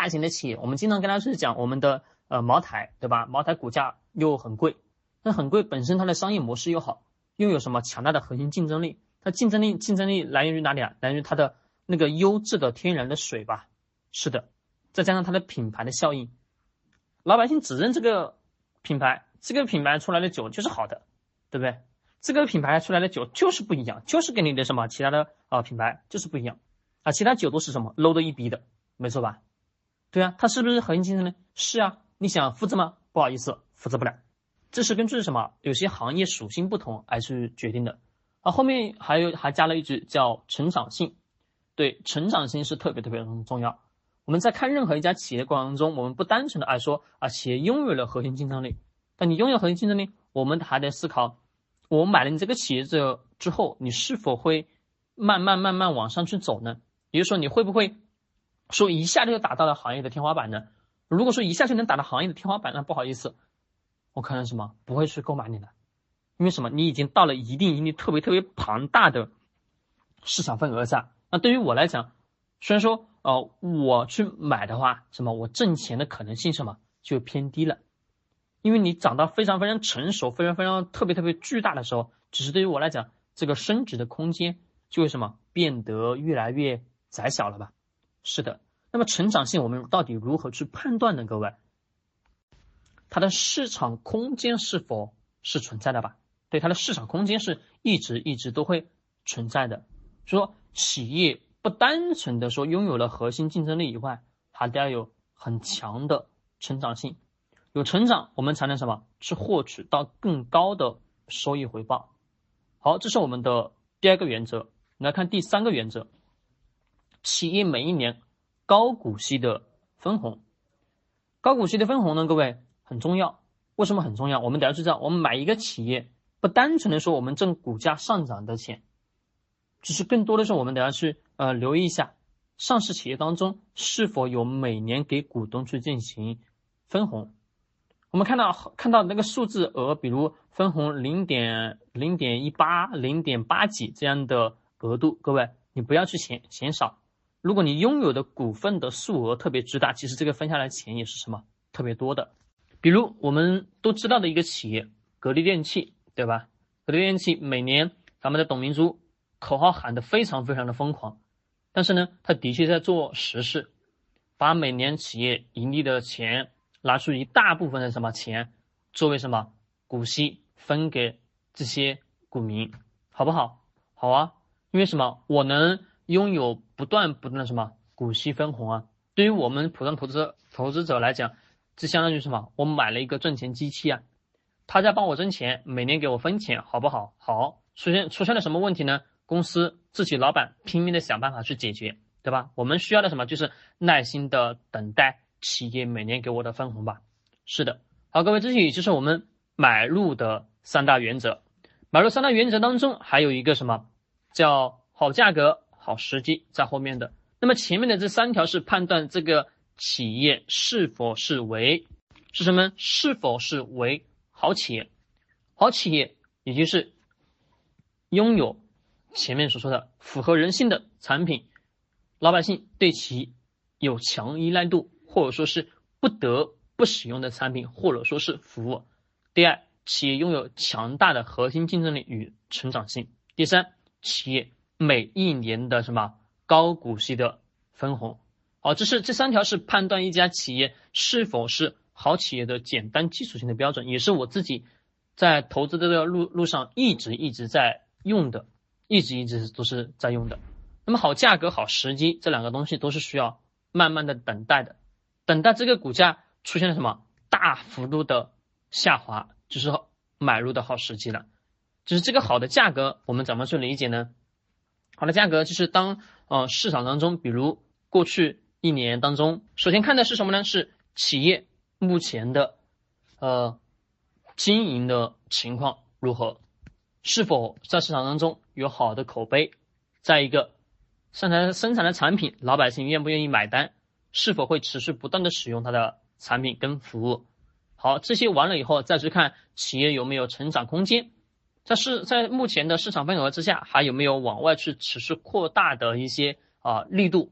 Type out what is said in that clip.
大型的企业，我们经常跟他去讲我们的呃茅台，对吧？茅台股价又很贵，那很贵本身它的商业模式又好，又有什么强大的核心竞争力？它竞争力竞争力来源于哪里啊？来源于它的那个优质的天然的水吧？是的，再加上它的品牌的效应，老百姓只认这个品牌，这个品牌出来的酒就是好的，对不对？这个品牌出来的酒就是不一样，就是跟你的什么其他的啊品牌就是不一样啊，其他酒都是什么 low 的一逼的，没错吧？对啊，它是不是核心竞争力？是啊，你想复制吗？不好意思，复制不了，这是根据什么？有些行业属性不同而去决定的。啊，后面还有还加了一句叫成长性，对，成长性是特别特别重要。我们在看任何一家企业过程中，我们不单纯的爱说啊，企业拥有了核心竞争力，但你拥有核心竞争力，我们还得思考。我买了你这个企业之之后，你是否会慢慢慢慢往上去走呢？也就是说，你会不会说一下就达到了行业的天花板呢？如果说一下就能达到行业的天花板，那不好意思，我可能什么不会去购买你的，因为什么？你已经到了一定一定特别特别庞大的市场份额上。那对于我来讲，虽然说呃我去买的话，什么我挣钱的可能性什么就偏低了。因为你长到非常非常成熟、非常非常特别特别巨大的时候，只是对于我来讲，这个升值的空间就会什么变得越来越窄小了吧？是的。那么成长性我们到底如何去判断呢？各位，它的市场空间是否是存在的吧？对，它的市场空间是一直一直都会存在的。说企业不单纯的说拥有了核心竞争力以外，还得要有很强的成长性。有成长，我们才能什么去获取到更高的收益回报。好，这是我们的第二个原则。来看第三个原则，企业每一年高股息的分红。高股息的分红呢，各位很重要。为什么很重要？我们等下去知道。我们买一个企业，不单纯的说我们挣股价上涨的钱，只是更多的是我们等下去呃留意一下，上市企业当中是否有每年给股东去进行分红。我们看到看到那个数字额，比如分红零点零点一八、零点八几这样的额度，各位你不要去嫌嫌少。如果你拥有的股份的数额特别之大，其实这个分下来钱也是什么特别多的。比如我们都知道的一个企业格力电器，对吧？格力电器每年咱们的董明珠口号喊得非常非常的疯狂，但是呢，他的确在做实事，把每年企业盈利的钱。拿出一大部分的什么钱作为什么股息分给这些股民，好不好？好啊，因为什么？我能拥有不断不断的什么股息分红啊？对于我们普通投资投资者来讲，这相当于什么？我买了一个赚钱机器啊，他在帮我挣钱，每年给我分钱，好不好？好，出现出现了什么问题呢？公司自己老板拼命的想办法去解决，对吧？我们需要的什么？就是耐心的等待。企业每年给我的分红吧，是的，好，各位，这些就是我们买入的三大原则。买入三大原则当中，还有一个什么叫好价格、好时机在后面的。那么前面的这三条是判断这个企业是否是为是什么？是否是为好企业？好企业也就是拥有前面所说的符合人性的产品，老百姓对其有强依赖度。或者说是不得不使用的产品，或者说是服务。第二，企业拥有强大的核心竞争力与成长性。第三，企业每一年的什么高股息的分红。好，这是这三条是判断一家企业是否是好企业的简单基础性的标准，也是我自己在投资的这个路路上一直一直在用的，一直一直都是在用的。那么好价格、好时机这两个东西都是需要慢慢的等待的。等待这个股价出现了什么大幅度的下滑，就是买入的好时机了。就是这个好的价格，我们怎么去理解呢？好的价格就是当呃市场当中，比如过去一年当中，首先看的是什么呢？是企业目前的呃经营的情况如何，是否在市场当中有好的口碑，再一个生产生产的产品，老百姓愿不愿意买单？是否会持续不断的使用它的产品跟服务？好，这些完了以后，再去看企业有没有成长空间，但是在目前的市场份额之下，还有没有往外去持续扩大的一些啊力度？